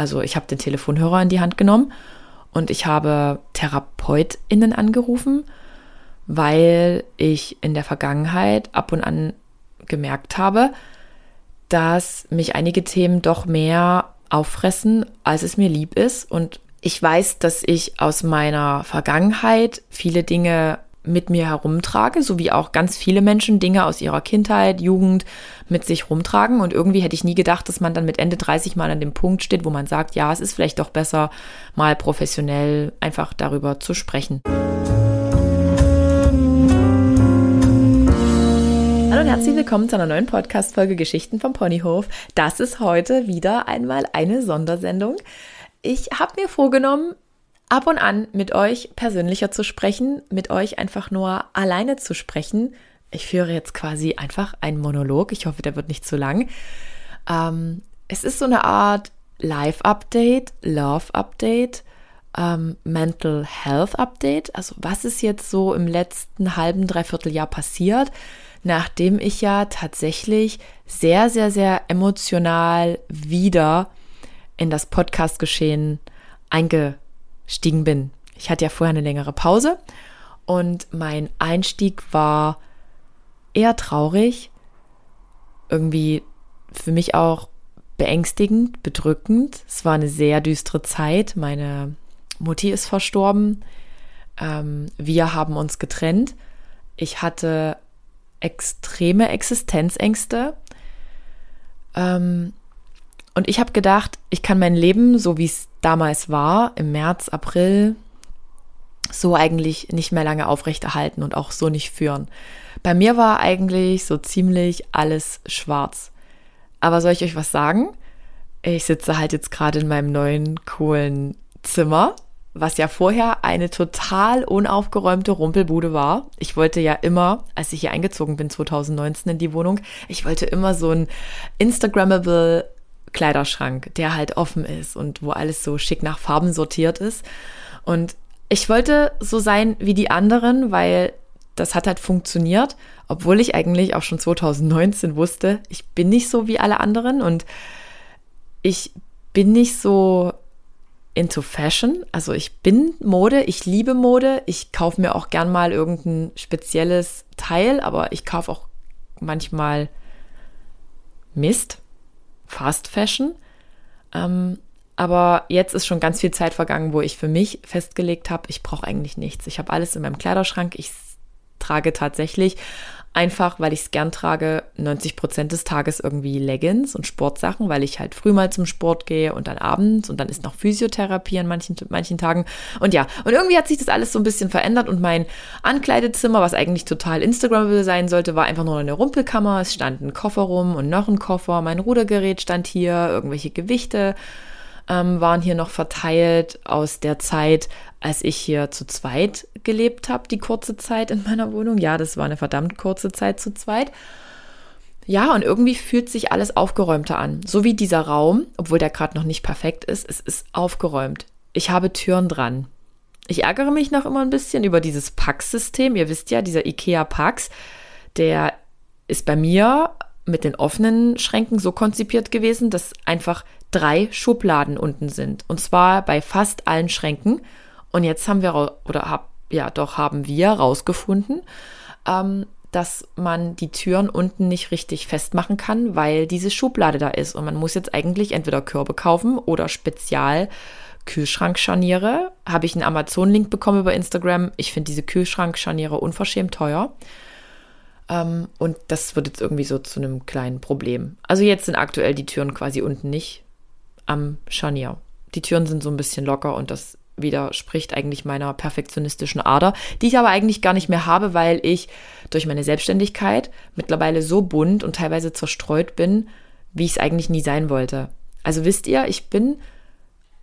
Also ich habe den Telefonhörer in die Hand genommen und ich habe TherapeutInnen angerufen, weil ich in der Vergangenheit ab und an gemerkt habe, dass mich einige Themen doch mehr auffressen, als es mir lieb ist. Und ich weiß, dass ich aus meiner Vergangenheit viele Dinge mit mir herumtrage, so wie auch ganz viele Menschen Dinge aus ihrer Kindheit, Jugend mit sich rumtragen. Und irgendwie hätte ich nie gedacht, dass man dann mit Ende 30 mal an dem Punkt steht, wo man sagt, ja, es ist vielleicht doch besser, mal professionell einfach darüber zu sprechen. Hallo und herzlich willkommen zu einer neuen Podcast-Folge Geschichten vom Ponyhof. Das ist heute wieder einmal eine Sondersendung. Ich habe mir vorgenommen, ab und an mit euch persönlicher zu sprechen, mit euch einfach nur alleine zu sprechen. Ich führe jetzt quasi einfach einen Monolog. Ich hoffe, der wird nicht zu lang. Ähm, es ist so eine Art Live-Update, Love-Update, ähm, Mental Health Update. Also was ist jetzt so im letzten halben, dreiviertel Jahr passiert, nachdem ich ja tatsächlich sehr, sehr, sehr emotional wieder in das Podcast-Geschehen einge gestiegen bin. Ich hatte ja vorher eine längere Pause und mein Einstieg war eher traurig, irgendwie für mich auch beängstigend, bedrückend. Es war eine sehr düstere Zeit. Meine Mutti ist verstorben. Ähm, wir haben uns getrennt. Ich hatte extreme Existenzängste. Ähm, und ich habe gedacht, ich kann mein Leben, so wie es damals war, im März, April, so eigentlich nicht mehr lange aufrechterhalten und auch so nicht führen. Bei mir war eigentlich so ziemlich alles schwarz. Aber soll ich euch was sagen? Ich sitze halt jetzt gerade in meinem neuen coolen Zimmer, was ja vorher eine total unaufgeräumte Rumpelbude war. Ich wollte ja immer, als ich hier eingezogen bin 2019 in die Wohnung, ich wollte immer so ein Instagrammable Kleiderschrank, der halt offen ist und wo alles so schick nach Farben sortiert ist. Und ich wollte so sein wie die anderen, weil das hat halt funktioniert, obwohl ich eigentlich auch schon 2019 wusste, ich bin nicht so wie alle anderen und ich bin nicht so into Fashion. Also ich bin Mode, ich liebe Mode, ich kaufe mir auch gern mal irgendein spezielles Teil, aber ich kaufe auch manchmal Mist. Fast Fashion. Ähm, aber jetzt ist schon ganz viel Zeit vergangen, wo ich für mich festgelegt habe, ich brauche eigentlich nichts. Ich habe alles in meinem Kleiderschrank. Ich trage tatsächlich Einfach, weil ich es gern trage, 90 Prozent des Tages irgendwie Leggings und Sportsachen, weil ich halt früh mal zum Sport gehe und dann abends und dann ist noch Physiotherapie an manchen, manchen Tagen. Und ja, und irgendwie hat sich das alles so ein bisschen verändert und mein Ankleidezimmer, was eigentlich total Instagrammable sein sollte, war einfach nur eine Rumpelkammer. Es stand ein Koffer rum und noch ein Koffer. Mein Rudergerät stand hier, irgendwelche Gewichte ähm, waren hier noch verteilt aus der Zeit, als ich hier zu zweit gelebt habe, die kurze Zeit in meiner Wohnung. Ja, das war eine verdammt kurze Zeit zu zweit. Ja, und irgendwie fühlt sich alles aufgeräumter an. So wie dieser Raum, obwohl der gerade noch nicht perfekt ist, es ist aufgeräumt. Ich habe Türen dran. Ich ärgere mich noch immer ein bisschen über dieses Pax-System. Ihr wisst ja, dieser IKEA Pax, der ist bei mir mit den offenen Schränken so konzipiert gewesen, dass einfach drei Schubladen unten sind. Und zwar bei fast allen Schränken. Und jetzt haben wir, oder hab, ja, doch haben wir rausgefunden, ähm, dass man die Türen unten nicht richtig festmachen kann, weil diese Schublade da ist. Und man muss jetzt eigentlich entweder Körbe kaufen oder Spezial Kühlschrankscharniere. Habe ich einen Amazon-Link bekommen über Instagram. Ich finde diese Kühlschrankscharniere unverschämt teuer. Ähm, und das wird jetzt irgendwie so zu einem kleinen Problem. Also jetzt sind aktuell die Türen quasi unten nicht am Scharnier. Die Türen sind so ein bisschen locker und das widerspricht eigentlich meiner perfektionistischen Ader, die ich aber eigentlich gar nicht mehr habe, weil ich durch meine Selbstständigkeit mittlerweile so bunt und teilweise zerstreut bin, wie ich es eigentlich nie sein wollte. Also wisst ihr, ich bin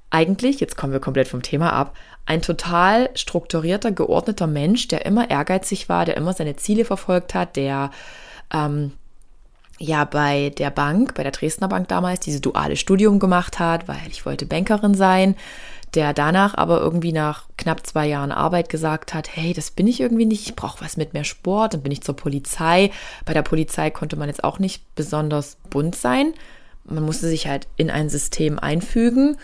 eigentlich, jetzt kommen wir komplett vom Thema ab, ein total strukturierter, geordneter Mensch, der immer ehrgeizig war, der immer seine Ziele verfolgt hat, der ähm, ja bei der Bank, bei der Dresdner Bank damals, dieses duale Studium gemacht hat, weil ich wollte Bankerin sein, der danach aber irgendwie nach knapp zwei Jahren Arbeit gesagt hat, hey, das bin ich irgendwie nicht, ich brauche was mit mehr Sport, dann bin ich zur Polizei. Bei der Polizei konnte man jetzt auch nicht besonders bunt sein. man musste sich halt in ein System einfügen.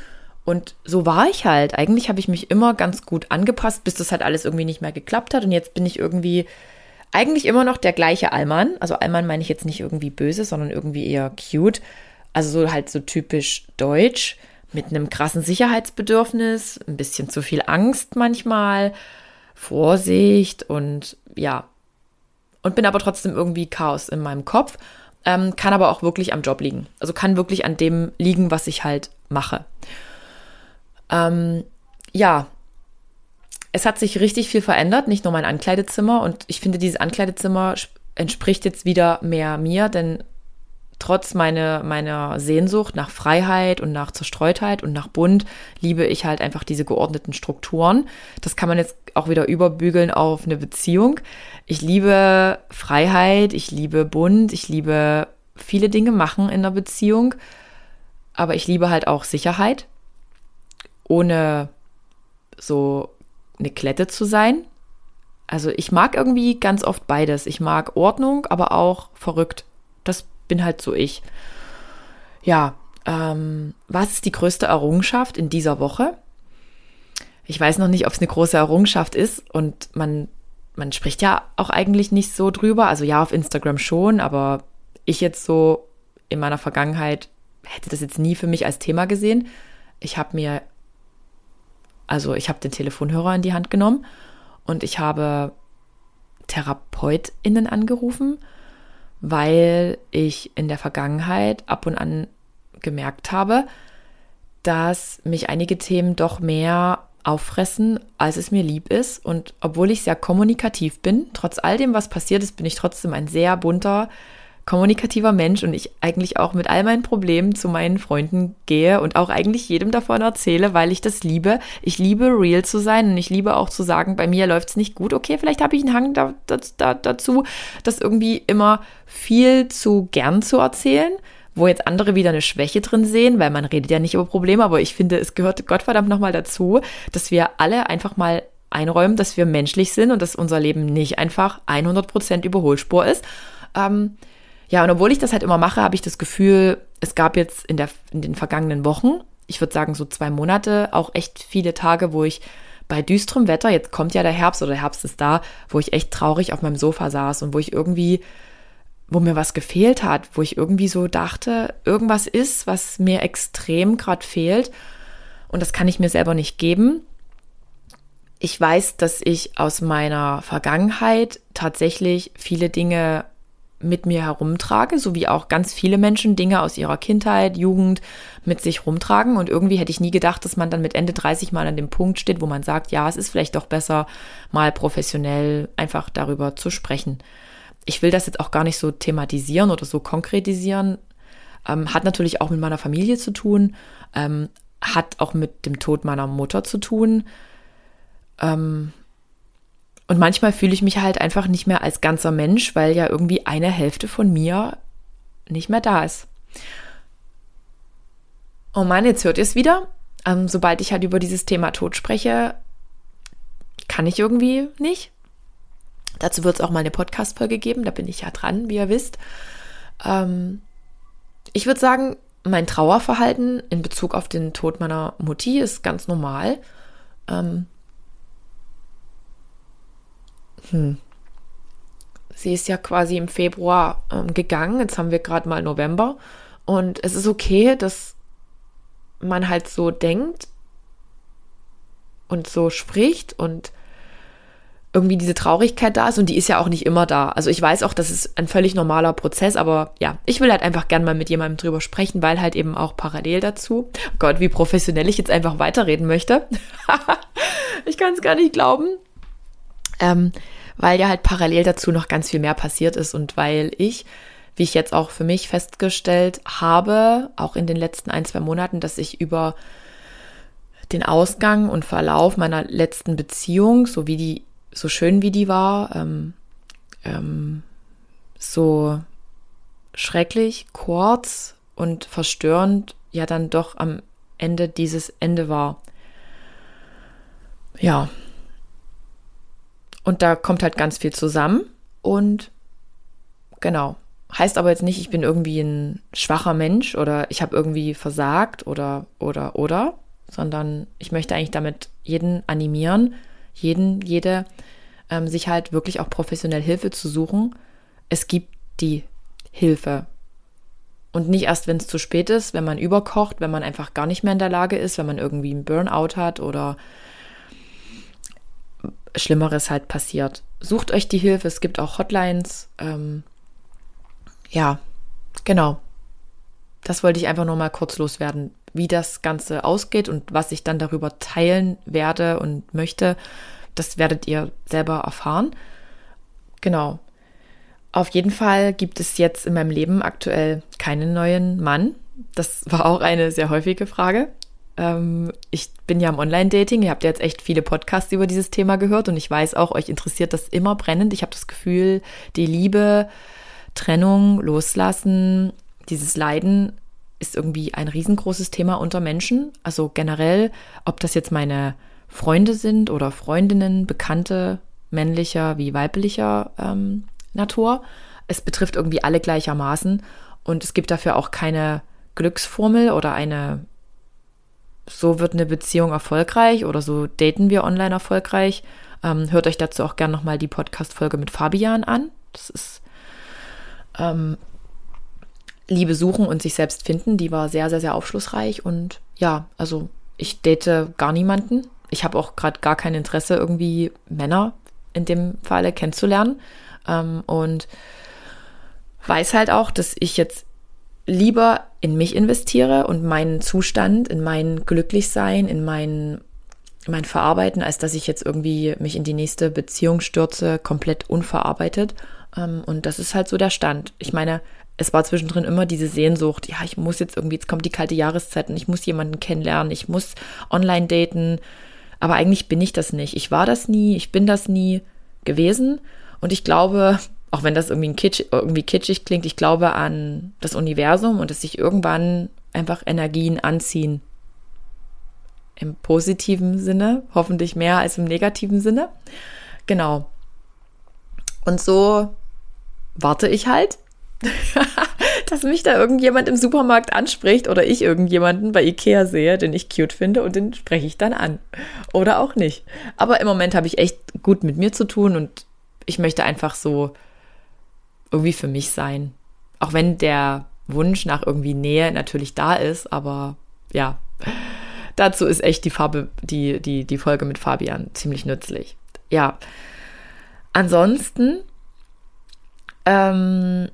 Und so war ich halt. Eigentlich habe ich mich immer ganz gut angepasst, bis das halt alles irgendwie nicht mehr geklappt hat. Und jetzt bin ich irgendwie eigentlich immer noch der gleiche Allmann. Also Allmann meine ich jetzt nicht irgendwie böse, sondern irgendwie eher cute. Also so halt so typisch deutsch mit einem krassen Sicherheitsbedürfnis, ein bisschen zu viel Angst manchmal, Vorsicht und ja. Und bin aber trotzdem irgendwie Chaos in meinem Kopf. Ähm, kann aber auch wirklich am Job liegen. Also kann wirklich an dem liegen, was ich halt mache. Ähm, ja, es hat sich richtig viel verändert, nicht nur mein Ankleidezimmer. Und ich finde, dieses Ankleidezimmer entspricht jetzt wieder mehr mir, denn trotz meine, meiner Sehnsucht nach Freiheit und nach Zerstreutheit und nach Bunt liebe ich halt einfach diese geordneten Strukturen. Das kann man jetzt auch wieder überbügeln auf eine Beziehung. Ich liebe Freiheit, ich liebe Bunt, ich liebe viele Dinge machen in einer Beziehung, aber ich liebe halt auch Sicherheit, ohne so eine Klette zu sein. Also ich mag irgendwie ganz oft beides. Ich mag Ordnung, aber auch verrückt. Das bin halt so ich. Ja, ähm, was ist die größte Errungenschaft in dieser Woche? Ich weiß noch nicht, ob es eine große Errungenschaft ist und man, man spricht ja auch eigentlich nicht so drüber. Also ja, auf Instagram schon, aber ich jetzt so in meiner Vergangenheit hätte das jetzt nie für mich als Thema gesehen. Ich habe mir, also ich habe den Telefonhörer in die Hand genommen und ich habe TherapeutInnen angerufen weil ich in der Vergangenheit ab und an gemerkt habe, dass mich einige Themen doch mehr auffressen, als es mir lieb ist. Und obwohl ich sehr kommunikativ bin, trotz all dem, was passiert ist, bin ich trotzdem ein sehr bunter, kommunikativer Mensch und ich eigentlich auch mit all meinen Problemen zu meinen Freunden gehe und auch eigentlich jedem davon erzähle, weil ich das liebe. Ich liebe real zu sein und ich liebe auch zu sagen, bei mir läuft es nicht gut. Okay, vielleicht habe ich einen Hang da, da, dazu, das irgendwie immer viel zu gern zu erzählen wo jetzt andere wieder eine Schwäche drin sehen, weil man redet ja nicht über Probleme, aber ich finde, es gehört Gottverdammt nochmal dazu, dass wir alle einfach mal einräumen, dass wir menschlich sind und dass unser Leben nicht einfach 100% Überholspur ist. Ähm, ja, und obwohl ich das halt immer mache, habe ich das Gefühl, es gab jetzt in, der, in den vergangenen Wochen, ich würde sagen so zwei Monate, auch echt viele Tage, wo ich bei düsterem Wetter, jetzt kommt ja der Herbst oder der Herbst ist da, wo ich echt traurig auf meinem Sofa saß und wo ich irgendwie, wo mir was gefehlt hat, wo ich irgendwie so dachte, irgendwas ist, was mir extrem gerade fehlt und das kann ich mir selber nicht geben. Ich weiß, dass ich aus meiner Vergangenheit tatsächlich viele Dinge mit mir herumtrage, so wie auch ganz viele Menschen Dinge aus ihrer Kindheit, Jugend mit sich rumtragen. Und irgendwie hätte ich nie gedacht, dass man dann mit Ende 30 mal an dem Punkt steht, wo man sagt, ja, es ist vielleicht doch besser, mal professionell einfach darüber zu sprechen. Ich will das jetzt auch gar nicht so thematisieren oder so konkretisieren. Ähm, hat natürlich auch mit meiner Familie zu tun, ähm, hat auch mit dem Tod meiner Mutter zu tun. Ähm, und manchmal fühle ich mich halt einfach nicht mehr als ganzer Mensch, weil ja irgendwie eine Hälfte von mir nicht mehr da ist. Oh Mann, jetzt hört ihr es wieder. Ähm, sobald ich halt über dieses Thema Tod spreche, kann ich irgendwie nicht. Dazu wird es auch mal eine Podcast-Folge geben, da bin ich ja dran, wie ihr wisst. Ähm, ich würde sagen, mein Trauerverhalten in Bezug auf den Tod meiner Mutti ist ganz normal. Ähm, hm. Sie ist ja quasi im Februar ähm, gegangen. Jetzt haben wir gerade mal November. Und es ist okay, dass man halt so denkt und so spricht und irgendwie diese Traurigkeit da ist und die ist ja auch nicht immer da. Also ich weiß auch, das ist ein völlig normaler Prozess, aber ja, ich will halt einfach gern mal mit jemandem drüber sprechen, weil halt eben auch parallel dazu, oh Gott, wie professionell ich jetzt einfach weiterreden möchte. ich kann es gar nicht glauben. Ähm, weil ja halt parallel dazu noch ganz viel mehr passiert ist und weil ich, wie ich jetzt auch für mich festgestellt habe, auch in den letzten ein, zwei Monaten, dass ich über den Ausgang und Verlauf meiner letzten Beziehung, so wie die, so schön wie die war, ähm, ähm, so schrecklich, kurz und verstörend ja dann doch am Ende dieses Ende war. Ja, und da kommt halt ganz viel zusammen. Und genau, heißt aber jetzt nicht, ich bin irgendwie ein schwacher Mensch oder ich habe irgendwie versagt oder oder oder, sondern ich möchte eigentlich damit jeden animieren, jeden, jede, ähm, sich halt wirklich auch professionell Hilfe zu suchen. Es gibt die Hilfe. Und nicht erst, wenn es zu spät ist, wenn man überkocht, wenn man einfach gar nicht mehr in der Lage ist, wenn man irgendwie einen Burnout hat oder Schlimmeres halt passiert. Sucht euch die Hilfe. Es gibt auch Hotlines. Ähm, ja, genau. Das wollte ich einfach nur mal kurz loswerden, wie das Ganze ausgeht und was ich dann darüber teilen werde und möchte. Das werdet ihr selber erfahren. Genau. Auf jeden Fall gibt es jetzt in meinem Leben aktuell keinen neuen Mann. Das war auch eine sehr häufige Frage. Ähm, ich bin ja im Online-Dating. Ihr habt ja jetzt echt viele Podcasts über dieses Thema gehört und ich weiß auch, euch interessiert das immer brennend. Ich habe das Gefühl, die Liebe, Trennung, Loslassen, dieses Leiden ist irgendwie ein riesengroßes Thema unter Menschen. Also generell, ob das jetzt meine Freunde sind oder Freundinnen, Bekannte, männlicher wie weiblicher ähm, Natur. Es betrifft irgendwie alle gleichermaßen und es gibt dafür auch keine Glücksformel oder eine, so wird eine Beziehung erfolgreich oder so daten wir online erfolgreich. Ähm, hört euch dazu auch gerne nochmal die Podcast-Folge mit Fabian an. Das ist ähm, Liebe suchen und sich selbst finden. Die war sehr, sehr, sehr aufschlussreich und ja, also ich date gar niemanden. Ich habe auch gerade gar kein Interesse, irgendwie Männer in dem Falle kennenzulernen ähm, und weiß halt auch, dass ich jetzt lieber in mich investiere und meinen Zustand, in mein Glücklichsein, in mein, mein Verarbeiten, als dass ich jetzt irgendwie mich in die nächste Beziehung stürze, komplett unverarbeitet. Ähm, und das ist halt so der Stand. Ich meine, es war zwischendrin immer diese Sehnsucht, ja, ich muss jetzt irgendwie, jetzt kommt die kalte Jahreszeit und ich muss jemanden kennenlernen, ich muss online daten. Aber eigentlich bin ich das nicht. Ich war das nie, ich bin das nie gewesen. Und ich glaube, auch wenn das irgendwie, kitsch, irgendwie kitschig klingt, ich glaube an das Universum und dass sich irgendwann einfach Energien anziehen. Im positiven Sinne, hoffentlich mehr als im negativen Sinne. Genau. Und so warte ich halt, dass mich da irgendjemand im Supermarkt anspricht oder ich irgendjemanden bei Ikea sehe, den ich cute finde und den spreche ich dann an. Oder auch nicht. Aber im Moment habe ich echt gut mit mir zu tun und ich möchte einfach so irgendwie für mich sein. Auch wenn der Wunsch nach irgendwie Nähe natürlich da ist, aber ja, dazu ist echt die Farbe, die, die, die Folge mit Fabian ziemlich nützlich. Ja. Ansonsten, ähm,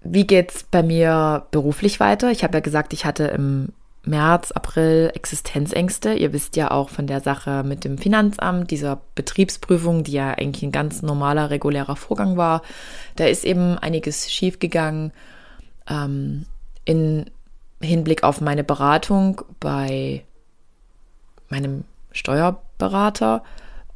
wie geht's bei mir beruflich weiter? Ich habe ja gesagt, ich hatte im März, April Existenzängste. Ihr wisst ja auch von der Sache mit dem Finanzamt, dieser Betriebsprüfung, die ja eigentlich ein ganz normaler, regulärer Vorgang war. Da ist eben einiges schiefgegangen ähm, in Hinblick auf meine Beratung bei meinem Steuerberater.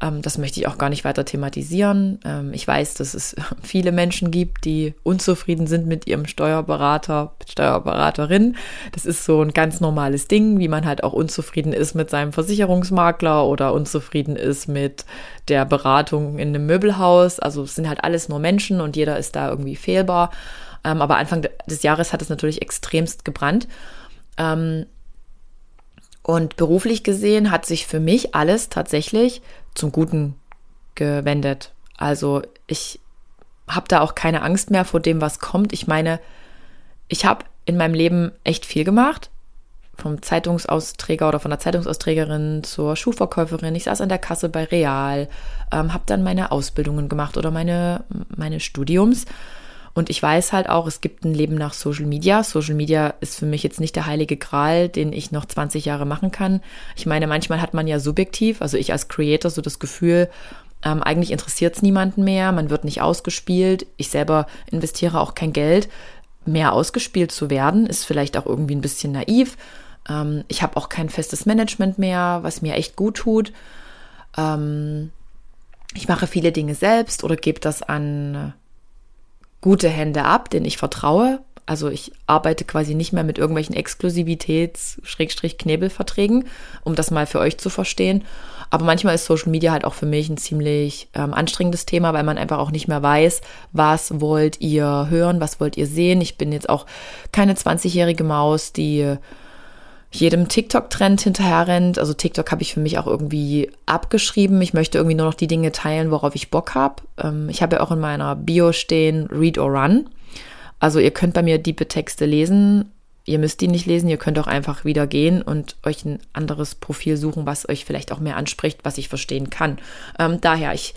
Ähm, das möchte ich auch gar nicht weiter thematisieren. Ähm, ich weiß, dass es viele Menschen gibt, die unzufrieden sind mit ihrem Steuerberater, Steuerberaterin. Das ist so ein ganz normales Ding, wie man halt auch unzufrieden ist mit seinem Versicherungsmakler oder unzufrieden ist mit der Beratung in einem Möbelhaus. Also es sind halt alles nur Menschen und jeder ist da irgendwie fehlbar. Ähm, aber Anfang des Jahres hat es natürlich extremst gebrannt. Und beruflich gesehen hat sich für mich alles tatsächlich zum Guten gewendet. Also ich habe da auch keine Angst mehr vor dem, was kommt. Ich meine, ich habe in meinem Leben echt viel gemacht. Vom Zeitungsausträger oder von der Zeitungsausträgerin zur Schuhverkäuferin. Ich saß an der Kasse bei Real, ähm, habe dann meine Ausbildungen gemacht oder meine, meine Studiums und ich weiß halt auch, es gibt ein Leben nach Social Media. Social Media ist für mich jetzt nicht der heilige Gral, den ich noch 20 Jahre machen kann. Ich meine, manchmal hat man ja subjektiv, also ich als Creator, so das Gefühl, ähm, eigentlich interessiert es niemanden mehr, man wird nicht ausgespielt. Ich selber investiere auch kein Geld. Mehr ausgespielt zu werden, ist vielleicht auch irgendwie ein bisschen naiv. Ähm, ich habe auch kein festes Management mehr, was mir echt gut tut. Ähm, ich mache viele Dinge selbst oder gebe das an gute Hände ab, denen ich vertraue. Also ich arbeite quasi nicht mehr mit irgendwelchen Exklusivitäts-Knebelverträgen, um das mal für euch zu verstehen. Aber manchmal ist Social Media halt auch für mich ein ziemlich ähm, anstrengendes Thema, weil man einfach auch nicht mehr weiß, was wollt ihr hören, was wollt ihr sehen. Ich bin jetzt auch keine 20-jährige Maus, die jedem TikTok-Trend hinterherrennt. Also TikTok habe ich für mich auch irgendwie abgeschrieben. Ich möchte irgendwie nur noch die Dinge teilen, worauf ich Bock habe. Ähm, ich habe ja auch in meiner Bio stehen, Read or Run. Also ihr könnt bei mir diepe Texte lesen. Ihr müsst die nicht lesen, ihr könnt auch einfach wieder gehen und euch ein anderes Profil suchen, was euch vielleicht auch mehr anspricht, was ich verstehen kann. Ähm, daher, ich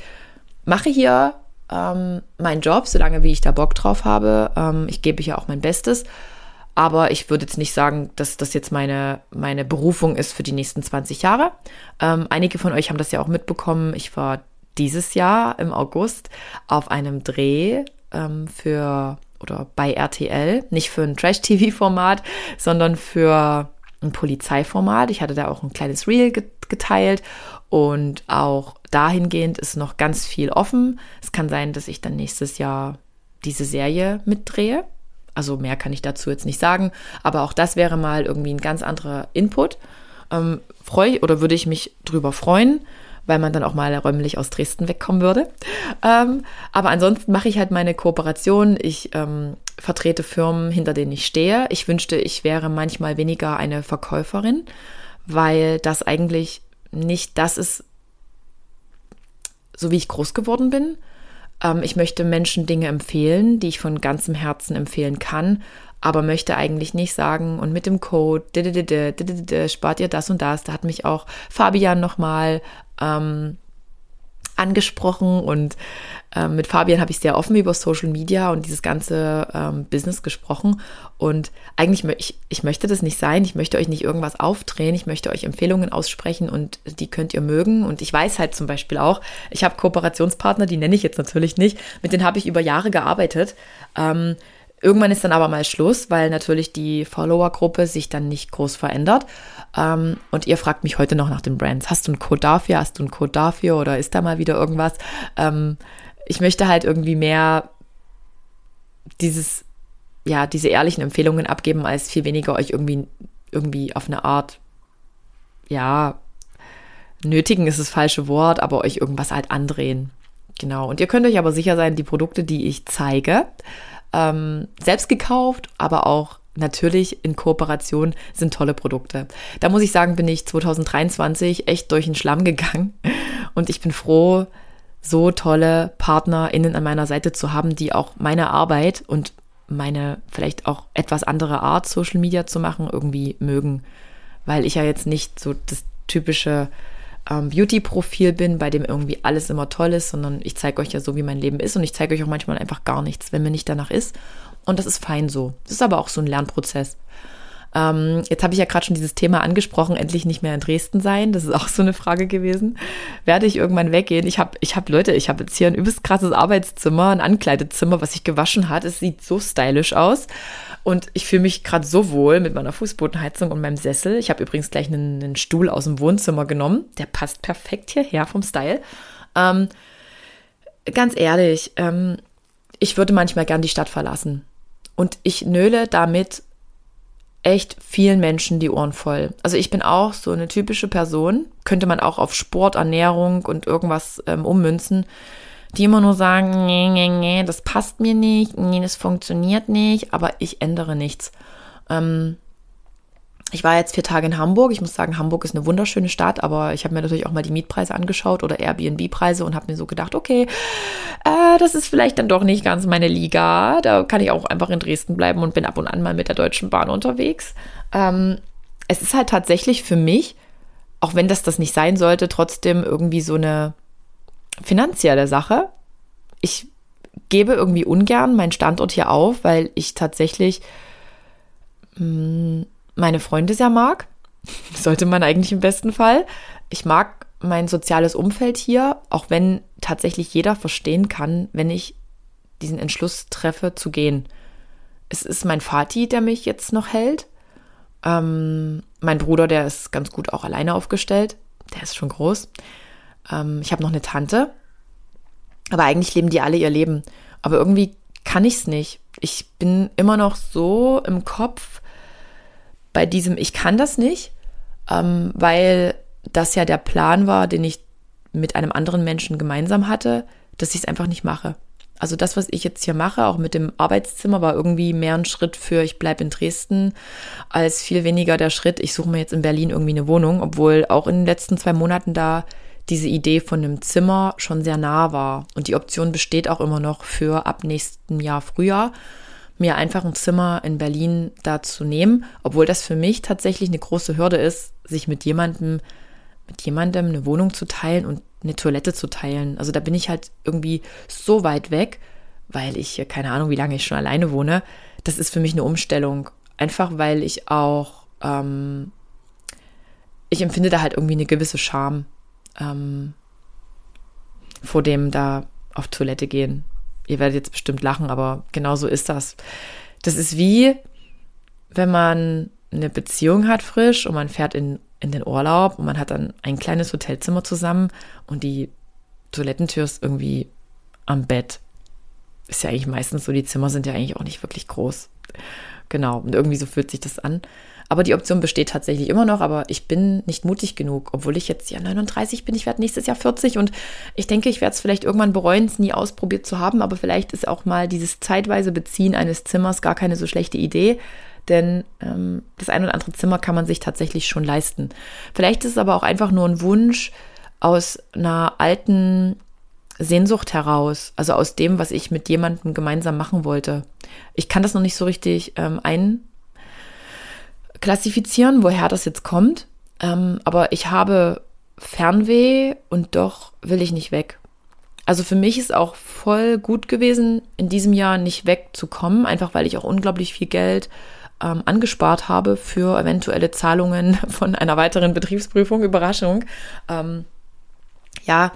mache hier ähm, meinen Job, solange wie ich da Bock drauf habe. Ähm, ich gebe hier auch mein Bestes. Aber ich würde jetzt nicht sagen, dass das jetzt meine, meine Berufung ist für die nächsten 20 Jahre. Ähm, einige von euch haben das ja auch mitbekommen. Ich war dieses Jahr im August auf einem Dreh ähm, für oder bei RTL, nicht für ein Trash-TV-Format, sondern für ein Polizeiformat. Ich hatte da auch ein kleines Reel geteilt und auch dahingehend ist noch ganz viel offen. Es kann sein, dass ich dann nächstes Jahr diese Serie mitdrehe. Also mehr kann ich dazu jetzt nicht sagen, aber auch das wäre mal irgendwie ein ganz anderer Input. Ähm, freue oder würde ich mich drüber freuen, weil man dann auch mal räumlich aus Dresden wegkommen würde. Ähm, aber ansonsten mache ich halt meine Kooperation. Ich ähm, vertrete Firmen, hinter denen ich stehe. Ich wünschte, ich wäre manchmal weniger eine Verkäuferin, weil das eigentlich nicht das ist, so wie ich groß geworden bin. Ähm, ich möchte Menschen Dinge empfehlen, die ich von ganzem Herzen empfehlen kann, aber möchte eigentlich nicht sagen, und mit dem Code spart ihr das und das. Da hat mich auch Fabian nochmal ähm, angesprochen und ähm, mit Fabian habe ich sehr offen über Social Media und dieses ganze ähm, Business gesprochen. Und eigentlich, ich, ich möchte das nicht sein. Ich möchte euch nicht irgendwas aufdrehen. Ich möchte euch Empfehlungen aussprechen und die könnt ihr mögen. Und ich weiß halt zum Beispiel auch, ich habe Kooperationspartner, die nenne ich jetzt natürlich nicht. Mit denen habe ich über Jahre gearbeitet. Ähm, Irgendwann ist dann aber mal Schluss, weil natürlich die Follower-Gruppe sich dann nicht groß verändert. Ähm, und ihr fragt mich heute noch nach den Brands. Hast du einen Code dafür? Hast du einen Code dafür? Oder ist da mal wieder irgendwas? Ähm, ich möchte halt irgendwie mehr dieses, ja, diese ehrlichen Empfehlungen abgeben, als viel weniger euch irgendwie, irgendwie auf eine Art, ja, nötigen ist das falsche Wort, aber euch irgendwas halt andrehen. Genau. Und ihr könnt euch aber sicher sein, die Produkte, die ich zeige, ähm, selbst gekauft, aber auch natürlich in Kooperation sind tolle Produkte. Da muss ich sagen, bin ich 2023 echt durch den Schlamm gegangen und ich bin froh, so tolle PartnerInnen an meiner Seite zu haben, die auch meine Arbeit und meine vielleicht auch etwas andere Art, Social Media zu machen, irgendwie mögen. Weil ich ja jetzt nicht so das typische ähm, Beauty-Profil bin, bei dem irgendwie alles immer toll ist, sondern ich zeige euch ja so, wie mein Leben ist und ich zeige euch auch manchmal einfach gar nichts, wenn mir nicht danach ist. Und das ist fein so. Das ist aber auch so ein Lernprozess. Ähm, jetzt habe ich ja gerade schon dieses Thema angesprochen, endlich nicht mehr in Dresden sein. Das ist auch so eine Frage gewesen. Werde ich irgendwann weggehen? Ich habe, ich habe Leute, ich habe jetzt hier ein übelst krasses Arbeitszimmer, ein Ankleidezimmer, was sich gewaschen hat. Es sieht so stylisch aus. Und ich fühle mich gerade so wohl mit meiner Fußbodenheizung und meinem Sessel. Ich habe übrigens gleich einen, einen, Stuhl aus dem Wohnzimmer genommen. Der passt perfekt hierher vom Style. Ähm, ganz ehrlich, ähm, ich würde manchmal gern die Stadt verlassen. Und ich nöle damit echt vielen Menschen die Ohren voll. Also ich bin auch so eine typische Person, könnte man auch auf Sport, Ernährung und irgendwas ähm, ummünzen die immer nur sagen, nee, nee, nee, das passt mir nicht, nee, das funktioniert nicht, aber ich ändere nichts. Ähm, ich war jetzt vier Tage in Hamburg. Ich muss sagen, Hamburg ist eine wunderschöne Stadt, aber ich habe mir natürlich auch mal die Mietpreise angeschaut oder Airbnb-Preise und habe mir so gedacht, okay, äh, das ist vielleicht dann doch nicht ganz meine Liga. Da kann ich auch einfach in Dresden bleiben und bin ab und an mal mit der Deutschen Bahn unterwegs. Ähm, es ist halt tatsächlich für mich, auch wenn das das nicht sein sollte, trotzdem irgendwie so eine finanzielle Sache. Ich gebe irgendwie ungern meinen Standort hier auf, weil ich tatsächlich mh, mm, meine Freunde sehr mag. Sollte man eigentlich im besten Fall. Ich mag mein soziales Umfeld hier, auch wenn tatsächlich jeder verstehen kann, wenn ich diesen Entschluss treffe zu gehen. Es ist mein Vati, der mich jetzt noch hält. Ähm, mein Bruder, der ist ganz gut auch alleine aufgestellt. Der ist schon groß. Ähm, ich habe noch eine Tante, aber eigentlich leben die alle ihr Leben. Aber irgendwie kann ich es nicht. Ich bin immer noch so im Kopf bei diesem, ich kann das nicht, ähm, weil das ja der Plan war, den ich mit einem anderen Menschen gemeinsam hatte, dass ich es einfach nicht mache. Also das, was ich jetzt hier mache, auch mit dem Arbeitszimmer, war irgendwie mehr ein Schritt für ich bleibe in Dresden, als viel weniger der Schritt, ich suche mir jetzt in Berlin irgendwie eine Wohnung, obwohl auch in den letzten zwei Monaten da diese Idee von einem Zimmer schon sehr nah war. Und die Option besteht auch immer noch für ab nächsten Jahr Frühjahr, mir einfach ein Zimmer in Berlin da zu nehmen, obwohl das für mich tatsächlich eine große Hürde ist, sich mit jemandem, mit jemandem eine Wohnung zu teilen und eine Toilette zu teilen. Also da bin ich halt irgendwie so weit weg, weil ich keine Ahnung, wie lange ich schon alleine wohne. Das ist für mich eine Umstellung. Einfach weil ich auch, ähm, ich empfinde da halt irgendwie eine gewisse Scham ähm, vor dem da auf Toilette gehen. Ihr werdet jetzt bestimmt lachen, aber genau so ist das. Das ist wie, wenn man eine Beziehung hat frisch und man fährt in in den Urlaub und man hat dann ein kleines Hotelzimmer zusammen und die Toilettentür ist irgendwie am Bett. Ist ja eigentlich meistens so, die Zimmer sind ja eigentlich auch nicht wirklich groß. Genau, und irgendwie so fühlt sich das an. Aber die Option besteht tatsächlich immer noch, aber ich bin nicht mutig genug, obwohl ich jetzt ja 39 bin, ich werde nächstes Jahr 40 und ich denke, ich werde es vielleicht irgendwann bereuen, es nie ausprobiert zu haben, aber vielleicht ist auch mal dieses zeitweise Beziehen eines Zimmers gar keine so schlechte Idee, denn ähm, das ein oder andere Zimmer kann man sich tatsächlich schon leisten. Vielleicht ist es aber auch einfach nur ein Wunsch aus einer alten Sehnsucht heraus, also aus dem, was ich mit jemandem gemeinsam machen wollte. Ich kann das noch nicht so richtig ähm, einklassifizieren, woher das jetzt kommt, ähm, aber ich habe Fernweh und doch will ich nicht weg. Also für mich ist auch voll gut gewesen, in diesem Jahr nicht wegzukommen, einfach weil ich auch unglaublich viel Geld ähm, angespart habe für eventuelle Zahlungen von einer weiteren Betriebsprüfung. Überraschung. Ähm, ja,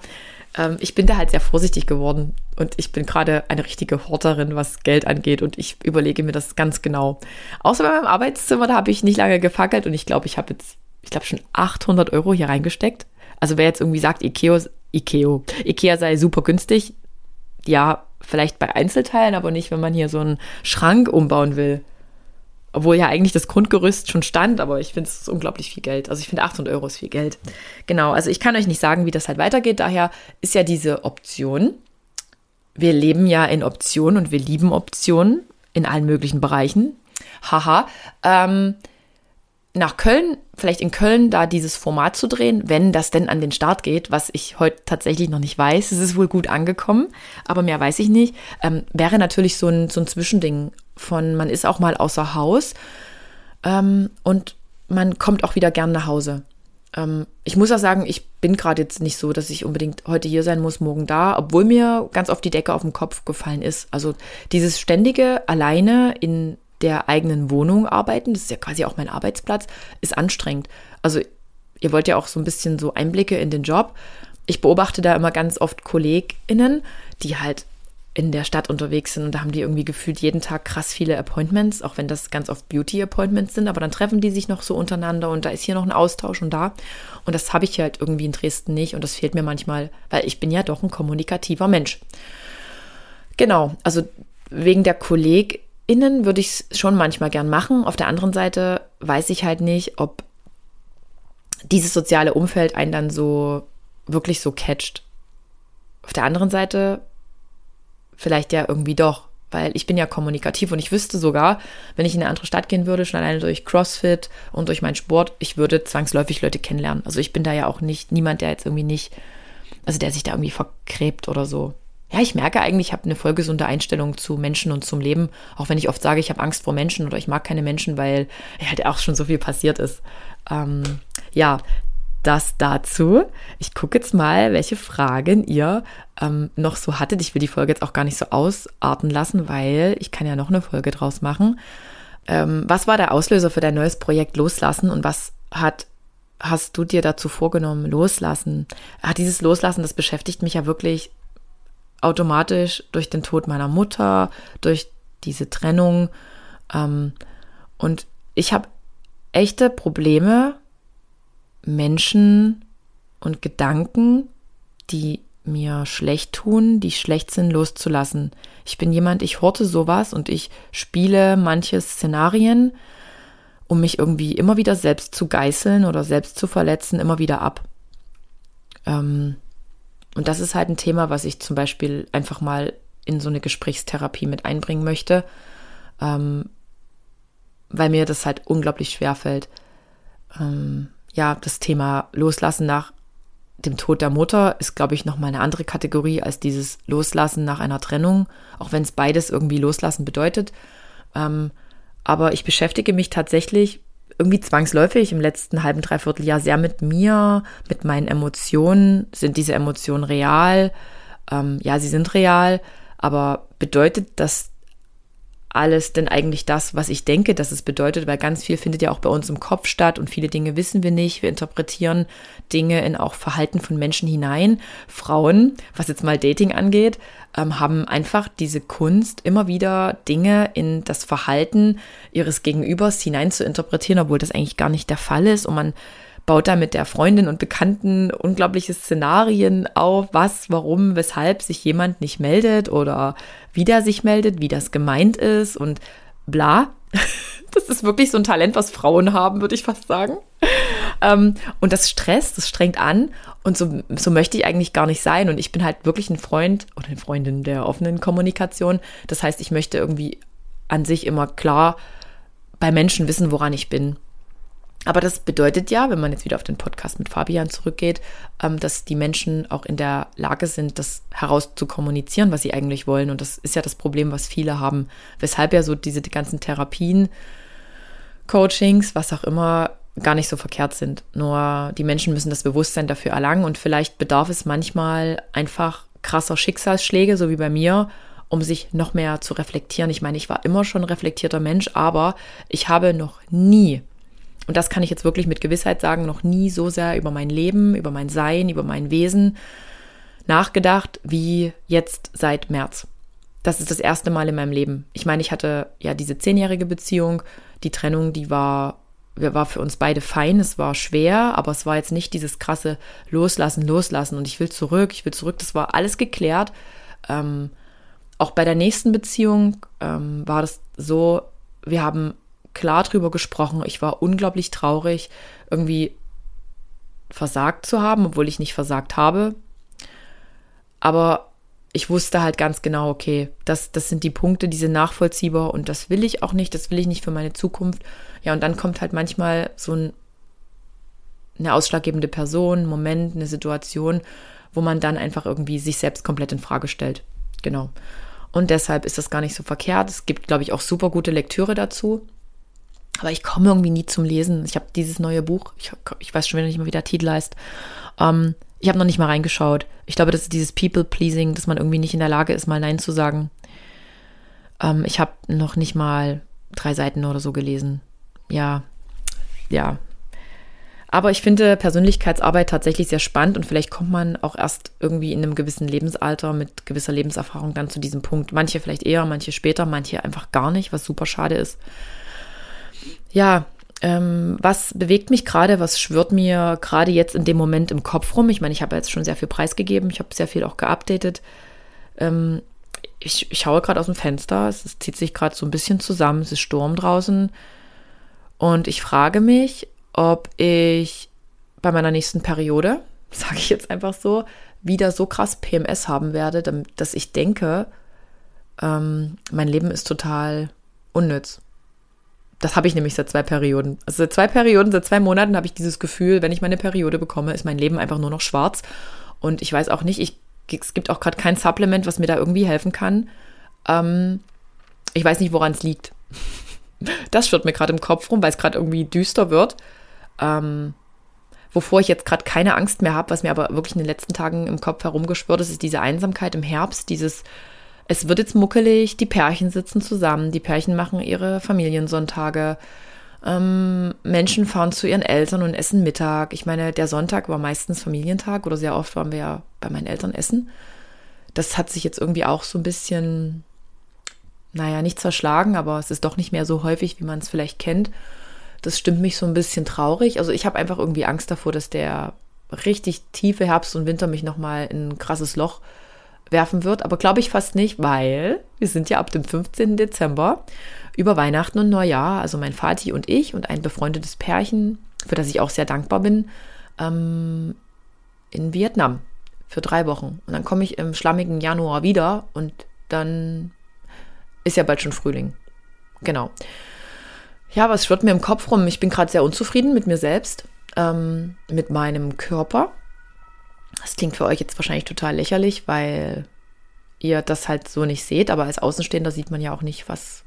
ähm, ich bin da halt sehr vorsichtig geworden und ich bin gerade eine richtige Horterin, was Geld angeht und ich überlege mir das ganz genau. Außer bei meinem Arbeitszimmer, da habe ich nicht lange gefackelt und ich glaube, ich habe jetzt, ich glaube schon 800 Euro hier reingesteckt. Also wer jetzt irgendwie sagt, Ikea, Ikea, Ikea sei super günstig, ja, vielleicht bei Einzelteilen, aber nicht, wenn man hier so einen Schrank umbauen will. Obwohl ja eigentlich das Grundgerüst schon stand, aber ich finde es unglaublich viel Geld. Also ich finde 800 Euro ist viel Geld. Genau, also ich kann euch nicht sagen, wie das halt weitergeht. Daher ist ja diese Option. Wir leben ja in Optionen und wir lieben Optionen in allen möglichen Bereichen. Haha. Ähm, nach Köln, vielleicht in Köln, da dieses Format zu drehen, wenn das denn an den Start geht, was ich heute tatsächlich noch nicht weiß. Es ist wohl gut angekommen, aber mehr weiß ich nicht. Ähm, wäre natürlich so ein, so ein Zwischending von, man ist auch mal außer Haus ähm, und man kommt auch wieder gern nach Hause. Ähm, ich muss auch sagen, ich bin gerade jetzt nicht so, dass ich unbedingt heute hier sein muss, morgen da, obwohl mir ganz oft die Decke auf den Kopf gefallen ist. Also dieses ständige alleine in der eigenen Wohnung arbeiten, das ist ja quasi auch mein Arbeitsplatz, ist anstrengend. Also ihr wollt ja auch so ein bisschen so Einblicke in den Job. Ich beobachte da immer ganz oft KollegInnen, die halt in der Stadt unterwegs sind und da haben die irgendwie gefühlt jeden Tag krass viele Appointments, auch wenn das ganz oft Beauty-Appointments sind, aber dann treffen die sich noch so untereinander und da ist hier noch ein Austausch und da. Und das habe ich halt irgendwie in Dresden nicht und das fehlt mir manchmal, weil ich bin ja doch ein kommunikativer Mensch. Genau, also wegen der Kolleg innen würde ich es schon manchmal gern machen. Auf der anderen Seite weiß ich halt nicht, ob dieses soziale Umfeld einen dann so wirklich so catcht. Auf der anderen Seite vielleicht ja irgendwie doch, weil ich bin ja kommunikativ und ich wüsste sogar, wenn ich in eine andere Stadt gehen würde, schon alleine durch CrossFit und durch meinen Sport, ich würde zwangsläufig Leute kennenlernen. Also ich bin da ja auch nicht niemand, der jetzt irgendwie nicht, also der sich da irgendwie vergräbt oder so ja, ich merke eigentlich, ich habe eine voll gesunde Einstellung zu Menschen und zum Leben, auch wenn ich oft sage, ich habe Angst vor Menschen oder ich mag keine Menschen, weil ja halt auch schon so viel passiert ist. Ähm, ja, das dazu. Ich gucke jetzt mal, welche Fragen ihr ähm, noch so hattet. Ich will die Folge jetzt auch gar nicht so ausarten lassen, weil ich kann ja noch eine Folge draus machen. Ähm, was war der Auslöser für dein neues Projekt Loslassen und was hat hast du dir dazu vorgenommen, loslassen? Ah, dieses Loslassen, das beschäftigt mich ja wirklich automatisch durch den Tod meiner Mutter, durch diese Trennung. Ähm, und ich habe echte Probleme, Menschen und Gedanken, die mir schlecht tun, die schlecht sind, loszulassen. Ich bin jemand, ich horte sowas und ich spiele manche Szenarien, um mich irgendwie immer wieder selbst zu geißeln oder selbst zu verletzen, immer wieder ab. Ähm, und das ist halt ein Thema, was ich zum Beispiel einfach mal in so eine Gesprächstherapie mit einbringen möchte, ähm, weil mir das halt unglaublich schwer fällt. Ähm, ja, das Thema Loslassen nach dem Tod der Mutter ist, glaube ich, nochmal eine andere Kategorie als dieses Loslassen nach einer Trennung, auch wenn es beides irgendwie Loslassen bedeutet. Ähm, aber ich beschäftige mich tatsächlich irgendwie zwangsläufig im letzten halben, dreiviertel Jahr sehr mit mir, mit meinen Emotionen. Sind diese Emotionen real? Ähm, ja, sie sind real, aber bedeutet das alles denn eigentlich das, was ich denke, dass es bedeutet, weil ganz viel findet ja auch bei uns im Kopf statt und viele Dinge wissen wir nicht. Wir interpretieren Dinge in auch Verhalten von Menschen hinein. Frauen, was jetzt mal Dating angeht, ähm, haben einfach diese Kunst, immer wieder Dinge in das Verhalten ihres Gegenübers hinein zu interpretieren, obwohl das eigentlich gar nicht der Fall ist und man baut da mit der Freundin und Bekannten unglaubliche Szenarien auf, was, warum, weshalb sich jemand nicht meldet oder wie der sich meldet, wie das gemeint ist und bla. Das ist wirklich so ein Talent, was Frauen haben, würde ich fast sagen. Ähm, und das stresst, das strengt an. Und so, so möchte ich eigentlich gar nicht sein. Und ich bin halt wirklich ein Freund oder eine Freundin der offenen Kommunikation. Das heißt, ich möchte irgendwie an sich immer klar bei Menschen wissen, woran ich bin. Aber das bedeutet ja, wenn man jetzt wieder auf den Podcast mit Fabian zurückgeht, ähm, dass die Menschen auch in der Lage sind, das heraus zu kommunizieren, was sie eigentlich wollen. Und das ist ja das Problem, was viele haben. Weshalb ja so diese die ganzen Therapien, Coachings, was auch immer, gar nicht so verkehrt sind. Nur die Menschen müssen das Bewusstsein dafür erlangen und vielleicht bedarf es manchmal einfach krasser Schicksalsschläge, so wie bei mir, um sich noch mehr zu reflektieren. Ich meine, ich war immer schon reflektierter Mensch, aber ich habe noch nie und das kann ich jetzt wirklich mit Gewissheit sagen, noch nie so sehr über mein Leben, über mein Sein, über mein Wesen nachgedacht wie jetzt seit März. Das ist das erste Mal in meinem Leben. Ich meine, ich hatte ja diese zehnjährige Beziehung. Die Trennung, die war, war für uns beide fein. Es war schwer, aber es war jetzt nicht dieses krasse Loslassen, Loslassen und ich will zurück, ich will zurück. Das war alles geklärt. Ähm, auch bei der nächsten Beziehung ähm, war das so, wir haben klar drüber gesprochen. Ich war unglaublich traurig, irgendwie versagt zu haben, obwohl ich nicht versagt habe. Aber ich wusste halt ganz genau, okay, das, das sind die Punkte, die sind nachvollziehbar und das will ich auch nicht, das will ich nicht für meine Zukunft. Ja, und dann kommt halt manchmal so ein, eine ausschlaggebende Person, ein Moment, eine Situation, wo man dann einfach irgendwie sich selbst komplett in Frage stellt. Genau. Und deshalb ist das gar nicht so verkehrt. Es gibt, glaube ich, auch super gute Lektüre dazu. Aber ich komme irgendwie nie zum Lesen. Ich habe dieses neue Buch, ich, ich, weiß schon wieder nicht mehr, wie der Titel heißt. Ähm, ich habe noch nicht mal reingeschaut. Ich glaube, das ist dieses People-Pleasing, dass man irgendwie nicht in der Lage ist, mal Nein zu sagen. Ähm, ich habe noch nicht mal drei Seiten oder so gelesen. Ja, ja. Aber ich finde Persönlichkeitsarbeit tatsächlich sehr spannend und vielleicht kommt man auch erst irgendwie in einem gewissen Lebensalter mit gewisser Lebenserfahrung dann zu diesem Punkt. Manche vielleicht eher, manche später, manche einfach gar nicht, was super schade ist ja, ähm, was bewegt mich gerade, was schwört mir gerade jetzt in dem Moment im Kopf rum? Ich meine, ich habe jetzt schon sehr viel preisgegeben, ich habe sehr viel auch geupdatet. Ähm, ich, ich schaue gerade aus dem Fenster, es, es zieht sich gerade so ein bisschen zusammen, es ist Sturm draußen. Und ich frage mich, ob ich bei meiner nächsten Periode, sage ich jetzt einfach so, wieder so krass PMS haben werde, dass ich denke, ähm, mein Leben ist total unnütz. Das habe ich nämlich seit zwei Perioden. Also seit zwei Perioden, seit zwei Monaten habe ich dieses Gefühl, wenn ich meine Periode bekomme, ist mein Leben einfach nur noch schwarz. Und ich weiß auch nicht, ich, es gibt auch gerade kein Supplement, was mir da irgendwie helfen kann. Ähm, ich weiß nicht, woran es liegt. Das schwirrt mir gerade im Kopf rum, weil es gerade irgendwie düster wird. Ähm, wovor ich jetzt gerade keine Angst mehr habe, was mir aber wirklich in den letzten Tagen im Kopf herumgeschwört ist, ist diese Einsamkeit im Herbst, dieses es wird jetzt muckelig, die Pärchen sitzen zusammen, die Pärchen machen ihre Familiensonntage. Ähm, Menschen fahren zu ihren Eltern und essen Mittag. Ich meine, der Sonntag war meistens Familientag oder sehr oft waren wir ja bei meinen Eltern essen. Das hat sich jetzt irgendwie auch so ein bisschen, naja, nicht zerschlagen, aber es ist doch nicht mehr so häufig, wie man es vielleicht kennt. Das stimmt mich so ein bisschen traurig. Also ich habe einfach irgendwie Angst davor, dass der richtig tiefe Herbst und Winter mich nochmal in ein krasses Loch werfen wird. Aber glaube ich fast nicht, weil wir sind ja ab dem 15. Dezember über Weihnachten und Neujahr, also mein Vati und ich und ein befreundetes Pärchen, für das ich auch sehr dankbar bin, ähm, in Vietnam für drei Wochen. Und dann komme ich im schlammigen Januar wieder und dann ist ja bald schon Frühling. Genau. Ja, was schwirrt mir im Kopf rum? Ich bin gerade sehr unzufrieden mit mir selbst, ähm, mit meinem Körper. Das klingt für euch jetzt wahrscheinlich total lächerlich, weil ihr das halt so nicht seht, aber als Außenstehender sieht man ja auch nicht, was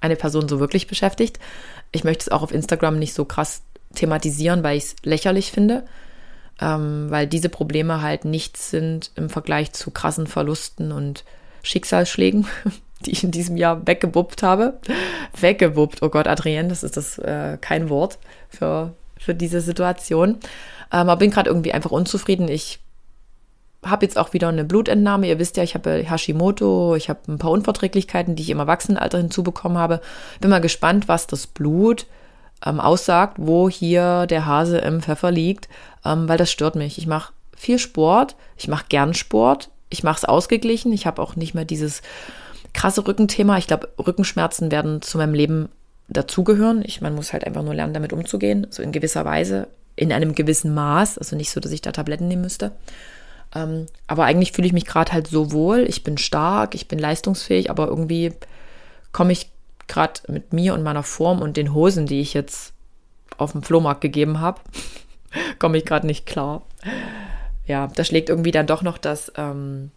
eine Person so wirklich beschäftigt. Ich möchte es auch auf Instagram nicht so krass thematisieren, weil ich es lächerlich finde, ähm, weil diese Probleme halt nichts sind im Vergleich zu krassen Verlusten und Schicksalsschlägen, die ich in diesem Jahr weggebuppt habe. Weggebuppt, oh Gott, Adrienne, das ist das äh, kein Wort für, für diese Situation. Ähm, aber bin gerade irgendwie einfach unzufrieden. Ich habe jetzt auch wieder eine Blutentnahme. Ihr wisst ja, ich habe Hashimoto, ich habe ein paar Unverträglichkeiten, die ich im Erwachsenenalter hinzubekommen habe. Bin mal gespannt, was das Blut ähm, aussagt, wo hier der Hase im Pfeffer liegt, ähm, weil das stört mich. Ich mache viel Sport, ich mache gern Sport, ich mache es ausgeglichen. Ich habe auch nicht mehr dieses krasse Rückenthema. Ich glaube, Rückenschmerzen werden zu meinem Leben dazugehören. Man muss halt einfach nur lernen, damit umzugehen, so in gewisser Weise, in einem gewissen Maß. Also nicht so, dass ich da Tabletten nehmen müsste. Ähm, aber eigentlich fühle ich mich gerade halt so wohl. Ich bin stark, ich bin leistungsfähig, aber irgendwie komme ich gerade mit mir und meiner Form und den Hosen, die ich jetzt auf dem Flohmarkt gegeben habe, komme ich gerade nicht klar. Ja, da schlägt irgendwie dann doch noch das ähm,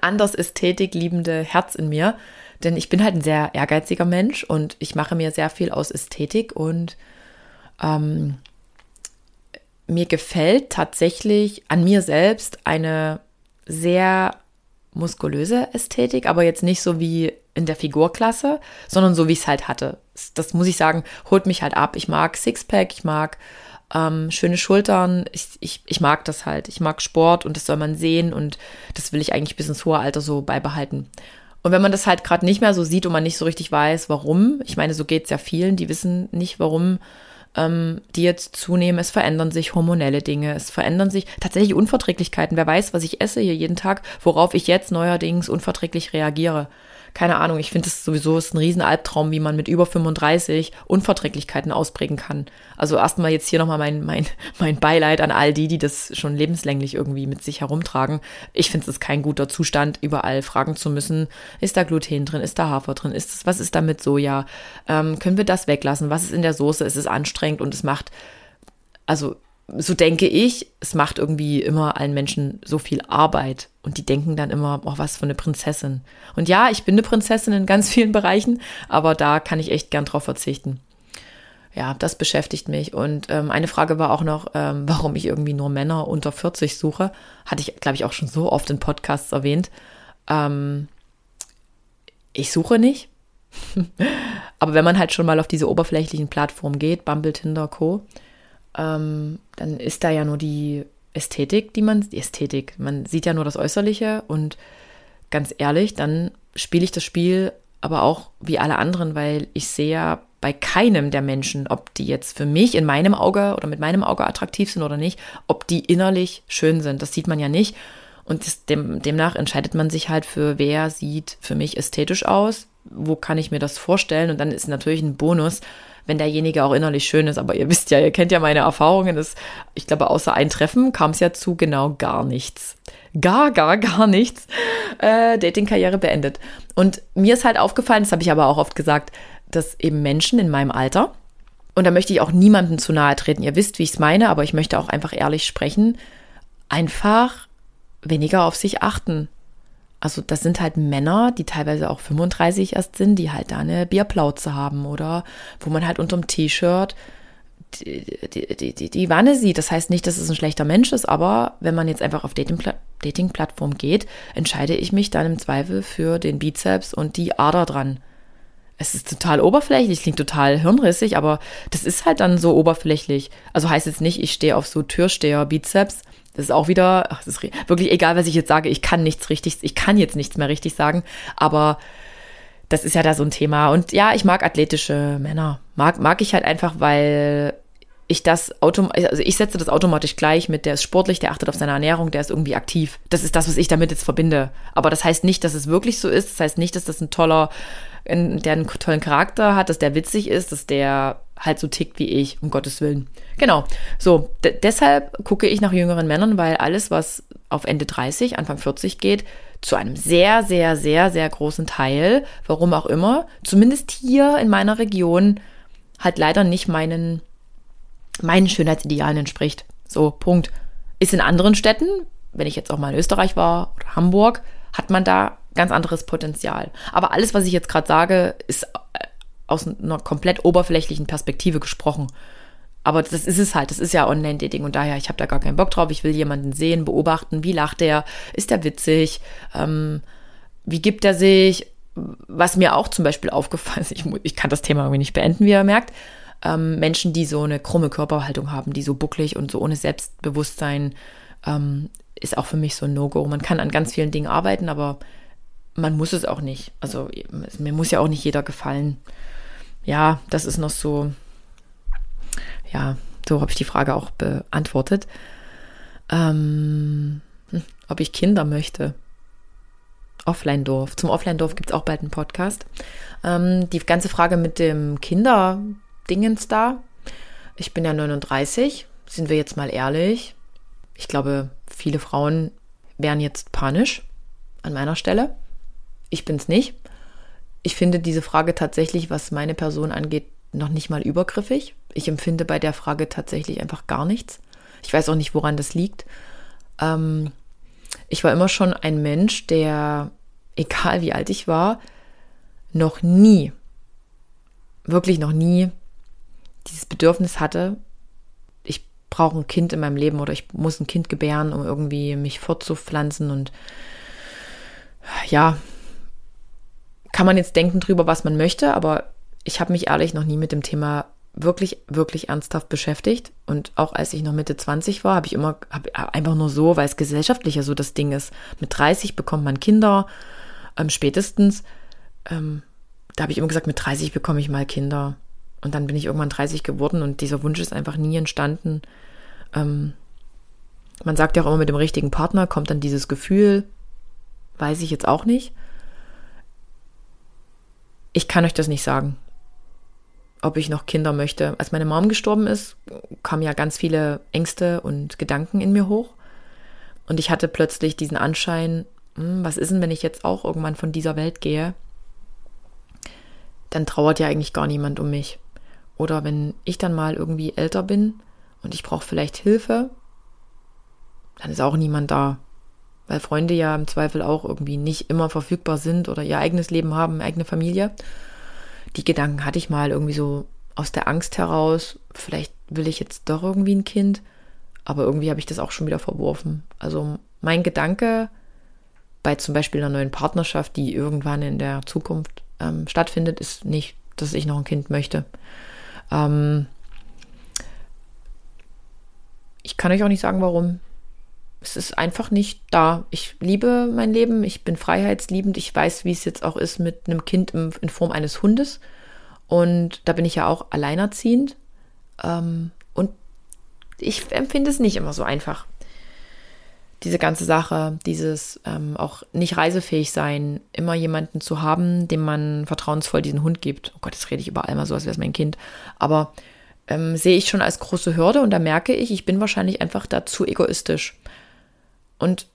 anders Ästhetik liebende Herz in mir. Denn ich bin halt ein sehr ehrgeiziger Mensch und ich mache mir sehr viel aus Ästhetik und ähm, mir gefällt tatsächlich an mir selbst eine sehr muskulöse Ästhetik, aber jetzt nicht so wie in der Figurklasse, sondern so wie ich es halt hatte. Das muss ich sagen, holt mich halt ab. Ich mag Sixpack, ich mag ähm, schöne Schultern. Ich, ich, ich mag das halt. Ich mag Sport und das soll man sehen und das will ich eigentlich bis ins hohe Alter so beibehalten. Und wenn man das halt gerade nicht mehr so sieht und man nicht so richtig weiß, warum, ich meine, so geht es ja vielen, die wissen nicht, warum ähm, die jetzt zunehmen. Es verändern sich hormonelle Dinge, es verändern sich tatsächlich Unverträglichkeiten. Wer weiß, was ich esse hier jeden Tag, worauf ich jetzt neuerdings unverträglich reagiere keine Ahnung, ich finde es sowieso ist ein Riesenalbtraum, wie man mit über 35 Unverträglichkeiten ausprägen kann. Also erstmal jetzt hier nochmal mein, mein, mein Beileid an all die, die das schon lebenslänglich irgendwie mit sich herumtragen. Ich finde es kein guter Zustand, überall fragen zu müssen, ist da Gluten drin, ist da Hafer drin, ist das, was ist da mit Soja? Ähm, können wir das weglassen? Was ist in der Soße? Es ist anstrengend und es macht, also so denke ich, es macht irgendwie immer allen Menschen so viel Arbeit. Und die denken dann immer, oh, was für eine Prinzessin. Und ja, ich bin eine Prinzessin in ganz vielen Bereichen, aber da kann ich echt gern drauf verzichten. Ja, das beschäftigt mich. Und ähm, eine Frage war auch noch, ähm, warum ich irgendwie nur Männer unter 40 suche. Hatte ich, glaube ich, auch schon so oft in Podcasts erwähnt. Ähm, ich suche nicht. aber wenn man halt schon mal auf diese oberflächlichen Plattformen geht, Bumble, Tinder, Co., ähm, dann ist da ja nur die Ästhetik, die man, die Ästhetik, man sieht ja nur das Äußerliche und ganz ehrlich, dann spiele ich das Spiel aber auch wie alle anderen, weil ich sehe ja bei keinem der Menschen, ob die jetzt für mich in meinem Auge oder mit meinem Auge attraktiv sind oder nicht, ob die innerlich schön sind. Das sieht man ja nicht. Und das, dem, demnach entscheidet man sich halt für, wer sieht für mich ästhetisch aus, wo kann ich mir das vorstellen. Und dann ist natürlich ein Bonus, wenn derjenige auch innerlich schön ist. Aber ihr wisst ja, ihr kennt ja meine Erfahrungen. Das, ich glaube, außer ein Treffen kam es ja zu genau gar nichts. Gar, gar, gar nichts. Äh, Dating-Karriere beendet. Und mir ist halt aufgefallen, das habe ich aber auch oft gesagt, dass eben Menschen in meinem Alter, und da möchte ich auch niemandem zu nahe treten, ihr wisst, wie ich es meine, aber ich möchte auch einfach ehrlich sprechen, einfach weniger auf sich achten. Also das sind halt Männer, die teilweise auch 35 erst sind, die halt da eine Bierplauze haben oder wo man halt unterm T-Shirt die, die, die, die Wanne sieht. Das heißt nicht, dass es ein schlechter Mensch ist, aber wenn man jetzt einfach auf Dating-Plattform geht, entscheide ich mich dann im Zweifel für den Bizeps und die Ader dran. Es ist total oberflächlich, klingt total hirnrissig, aber das ist halt dann so oberflächlich. Also heißt jetzt nicht, ich stehe auf so Türsteher-Bizeps, das ist auch wieder, ach, das ist wirklich egal, was ich jetzt sage. Ich kann nichts richtig, ich kann jetzt nichts mehr richtig sagen, aber das ist ja da so ein Thema. Und ja, ich mag athletische Männer. Mag, mag ich halt einfach, weil ich das automatisch, also ich setze das automatisch gleich mit, der ist sportlich, der achtet auf seine Ernährung, der ist irgendwie aktiv. Das ist das, was ich damit jetzt verbinde. Aber das heißt nicht, dass es wirklich so ist. Das heißt nicht, dass das ein toller, der einen tollen Charakter hat, dass der witzig ist, dass der halt so tickt wie ich, um Gottes Willen. Genau. So, deshalb gucke ich nach jüngeren Männern, weil alles, was auf Ende 30, Anfang 40 geht, zu einem sehr, sehr, sehr, sehr großen Teil, warum auch immer, zumindest hier in meiner Region, halt leider nicht meinen meinen Schönheitsidealen entspricht. So, Punkt. Ist in anderen Städten, wenn ich jetzt auch mal in Österreich war oder Hamburg, hat man da ganz anderes Potenzial. Aber alles, was ich jetzt gerade sage, ist äh, aus einer komplett oberflächlichen Perspektive gesprochen. Aber das ist es halt, das ist ja Online-Dating und daher, ich habe da gar keinen Bock drauf. Ich will jemanden sehen, beobachten, wie lacht er, ist er witzig, ähm, wie gibt er sich. Was mir auch zum Beispiel aufgefallen ist, ich, ich kann das Thema irgendwie nicht beenden, wie ihr merkt, ähm, Menschen, die so eine krumme Körperhaltung haben, die so bucklig und so ohne Selbstbewusstsein, ähm, ist auch für mich so ein No-Go. Man kann an ganz vielen Dingen arbeiten, aber man muss es auch nicht. Also mir muss ja auch nicht jeder gefallen. Ja, das ist noch so, ja, so habe ich die Frage auch beantwortet. Ähm, hm, ob ich Kinder möchte. Offline-Dorf. Zum Offline-Dorf gibt es auch bald einen Podcast. Ähm, die ganze Frage mit dem Kinder, Dingens da. Ich bin ja 39, sind wir jetzt mal ehrlich. Ich glaube, viele Frauen wären jetzt panisch an meiner Stelle. Ich bin es nicht. Ich finde diese Frage tatsächlich, was meine Person angeht, noch nicht mal übergriffig. Ich empfinde bei der Frage tatsächlich einfach gar nichts. Ich weiß auch nicht, woran das liegt. Ähm, ich war immer schon ein Mensch, der, egal wie alt ich war, noch nie, wirklich noch nie dieses Bedürfnis hatte, ich brauche ein Kind in meinem Leben oder ich muss ein Kind gebären, um irgendwie mich fortzupflanzen und ja, kann man jetzt denken drüber, was man möchte, aber ich habe mich ehrlich noch nie mit dem Thema wirklich, wirklich ernsthaft beschäftigt. Und auch als ich noch Mitte 20 war, habe ich immer hab einfach nur so, weil es gesellschaftlicher so das Ding ist. Mit 30 bekommt man Kinder, ähm, spätestens. Ähm, da habe ich immer gesagt, mit 30 bekomme ich mal Kinder. Und dann bin ich irgendwann 30 geworden und dieser Wunsch ist einfach nie entstanden. Ähm, man sagt ja auch immer, mit dem richtigen Partner kommt dann dieses Gefühl, weiß ich jetzt auch nicht. Ich kann euch das nicht sagen, ob ich noch Kinder möchte. Als meine Mom gestorben ist, kamen ja ganz viele Ängste und Gedanken in mir hoch. Und ich hatte plötzlich diesen Anschein, hm, was ist denn, wenn ich jetzt auch irgendwann von dieser Welt gehe? Dann trauert ja eigentlich gar niemand um mich. Oder wenn ich dann mal irgendwie älter bin und ich brauche vielleicht Hilfe, dann ist auch niemand da. Weil Freunde ja im Zweifel auch irgendwie nicht immer verfügbar sind oder ihr eigenes Leben haben, eigene Familie. Die Gedanken hatte ich mal irgendwie so aus der Angst heraus, vielleicht will ich jetzt doch irgendwie ein Kind, aber irgendwie habe ich das auch schon wieder verworfen. Also mein Gedanke bei zum Beispiel einer neuen Partnerschaft, die irgendwann in der Zukunft ähm, stattfindet, ist nicht, dass ich noch ein Kind möchte. Ähm, ich kann euch auch nicht sagen, warum. Es ist einfach nicht da. Ich liebe mein Leben, ich bin freiheitsliebend, ich weiß, wie es jetzt auch ist mit einem Kind in Form eines Hundes. Und da bin ich ja auch alleinerziehend. Ähm, und ich empfinde es nicht immer so einfach diese ganze Sache, dieses ähm, auch nicht reisefähig sein, immer jemanden zu haben, dem man vertrauensvoll diesen Hund gibt. Oh Gott, das rede ich überall mal so, als wäre es mein Kind. Aber ähm, sehe ich schon als große Hürde und da merke ich, ich bin wahrscheinlich einfach dazu egoistisch. Und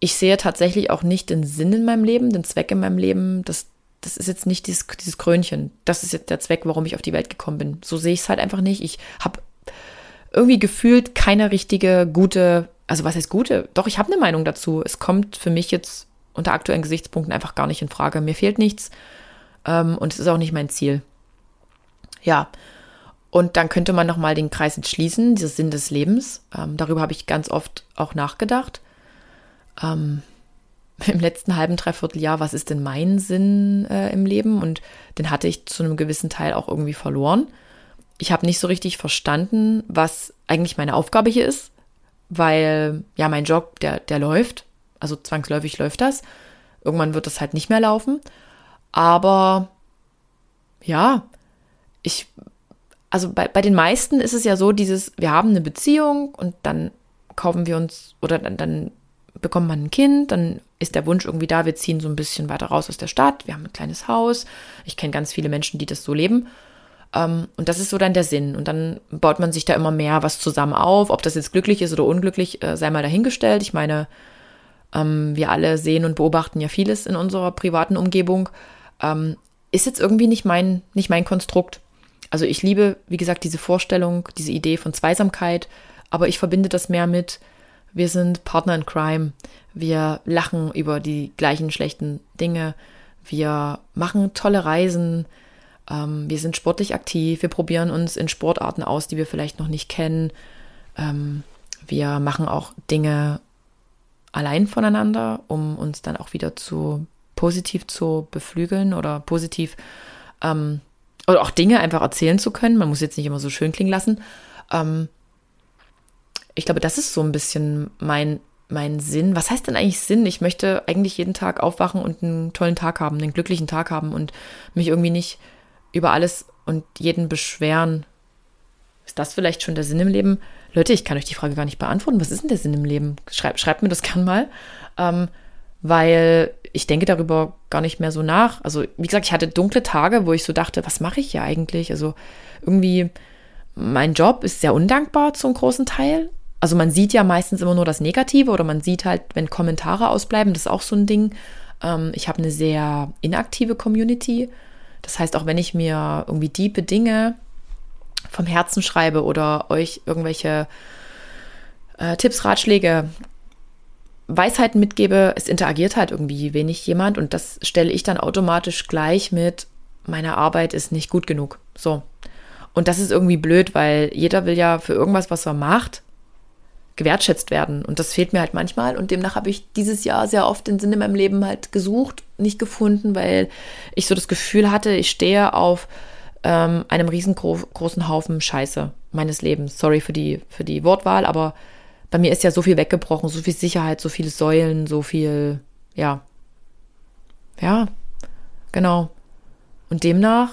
ich sehe tatsächlich auch nicht den Sinn in meinem Leben, den Zweck in meinem Leben. Das, das ist jetzt nicht dieses, dieses Krönchen. Das ist jetzt der Zweck, warum ich auf die Welt gekommen bin. So sehe ich es halt einfach nicht. Ich habe irgendwie gefühlt keine richtige, gute also was heißt gute? Doch, ich habe eine Meinung dazu. Es kommt für mich jetzt unter aktuellen Gesichtspunkten einfach gar nicht in Frage. Mir fehlt nichts ähm, und es ist auch nicht mein Ziel. Ja, und dann könnte man nochmal den Kreis jetzt schließen, dieser Sinn des Lebens. Ähm, darüber habe ich ganz oft auch nachgedacht. Ähm, Im letzten halben, dreiviertel Jahr, was ist denn mein Sinn äh, im Leben? Und den hatte ich zu einem gewissen Teil auch irgendwie verloren. Ich habe nicht so richtig verstanden, was eigentlich meine Aufgabe hier ist weil ja mein Job, der, der läuft, also zwangsläufig läuft das. Irgendwann wird das halt nicht mehr laufen. Aber ja, ich also bei, bei den meisten ist es ja so, dieses, wir haben eine Beziehung und dann kaufen wir uns oder dann, dann bekommt man ein Kind, dann ist der Wunsch irgendwie da, wir ziehen so ein bisschen weiter raus aus der Stadt, wir haben ein kleines Haus. Ich kenne ganz viele Menschen, die das so leben. Ähm, und das ist so dann der Sinn. Und dann baut man sich da immer mehr was zusammen auf. Ob das jetzt glücklich ist oder unglücklich, äh, sei mal dahingestellt. Ich meine, ähm, wir alle sehen und beobachten ja vieles in unserer privaten Umgebung. Ähm, ist jetzt irgendwie nicht mein, nicht mein Konstrukt. Also ich liebe, wie gesagt, diese Vorstellung, diese Idee von Zweisamkeit, aber ich verbinde das mehr mit, wir sind Partner in Crime. Wir lachen über die gleichen schlechten Dinge. Wir machen tolle Reisen. Ähm, wir sind sportlich aktiv. Wir probieren uns in Sportarten aus, die wir vielleicht noch nicht kennen. Ähm, wir machen auch Dinge allein voneinander, um uns dann auch wieder zu positiv zu beflügeln oder positiv ähm, oder auch Dinge einfach erzählen zu können. Man muss jetzt nicht immer so schön klingen lassen. Ähm, ich glaube, das ist so ein bisschen mein, mein Sinn. Was heißt denn eigentlich Sinn? Ich möchte eigentlich jeden Tag aufwachen und einen tollen Tag haben, einen glücklichen Tag haben und mich irgendwie nicht über alles und jeden beschweren. Ist das vielleicht schon der Sinn im Leben? Leute, ich kann euch die Frage gar nicht beantworten. Was ist denn der Sinn im Leben? Schreibt, schreibt mir das gern mal. Ähm, weil ich denke darüber gar nicht mehr so nach. Also, wie gesagt, ich hatte dunkle Tage, wo ich so dachte, was mache ich hier eigentlich? Also, irgendwie, mein Job ist sehr undankbar zum großen Teil. Also man sieht ja meistens immer nur das Negative oder man sieht halt, wenn Kommentare ausbleiben, das ist auch so ein Ding. Ähm, ich habe eine sehr inaktive Community. Das heißt, auch wenn ich mir irgendwie diepe Dinge vom Herzen schreibe oder euch irgendwelche äh, Tipps, Ratschläge, Weisheiten mitgebe, es interagiert halt irgendwie wenig jemand und das stelle ich dann automatisch gleich mit, meine Arbeit ist nicht gut genug. So. Und das ist irgendwie blöd, weil jeder will ja für irgendwas, was er macht, gewertschätzt werden. Und das fehlt mir halt manchmal. Und demnach habe ich dieses Jahr sehr oft den Sinn in meinem Leben halt gesucht, nicht gefunden, weil ich so das Gefühl hatte, ich stehe auf ähm, einem riesengroßen Haufen Scheiße meines Lebens. Sorry für die, für die Wortwahl, aber bei mir ist ja so viel weggebrochen, so viel Sicherheit, so viele Säulen, so viel, ja. Ja, genau. Und demnach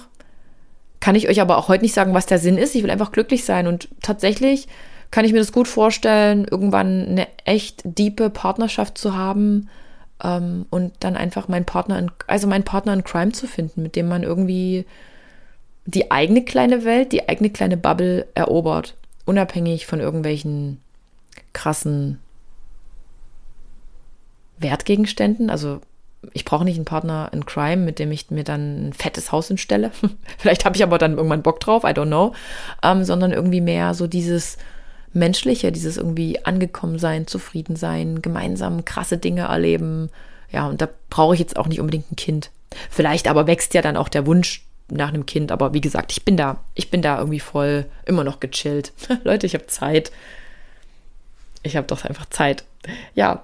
kann ich euch aber auch heute nicht sagen, was der Sinn ist. Ich will einfach glücklich sein. Und tatsächlich kann ich mir das gut vorstellen, irgendwann eine echt diepe Partnerschaft zu haben ähm, und dann einfach meinen Partner, in, also meinen Partner in Crime zu finden, mit dem man irgendwie die eigene kleine Welt, die eigene kleine Bubble erobert, unabhängig von irgendwelchen krassen Wertgegenständen. Also ich brauche nicht einen Partner in Crime, mit dem ich mir dann ein fettes Haus instelle. Vielleicht habe ich aber dann irgendwann Bock drauf, I don't know. Ähm, sondern irgendwie mehr so dieses Menschliche, dieses irgendwie angekommen sein, zufrieden sein, gemeinsam krasse Dinge erleben. Ja, und da brauche ich jetzt auch nicht unbedingt ein Kind. Vielleicht aber wächst ja dann auch der Wunsch nach einem Kind. Aber wie gesagt, ich bin da, ich bin da irgendwie voll immer noch gechillt. Leute, ich habe Zeit. Ich habe doch einfach Zeit. Ja,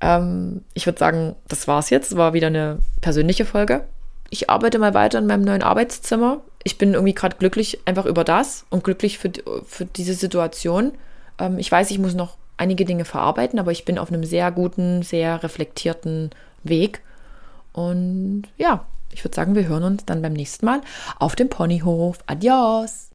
ähm, ich würde sagen, das war's jetzt. War wieder eine persönliche Folge. Ich arbeite mal weiter in meinem neuen Arbeitszimmer ich bin irgendwie gerade glücklich einfach über das und glücklich für, für diese Situation. Ähm, ich weiß, ich muss noch einige Dinge verarbeiten, aber ich bin auf einem sehr guten, sehr reflektierten Weg. Und ja, ich würde sagen, wir hören uns dann beim nächsten Mal auf dem Ponyhof. Adios!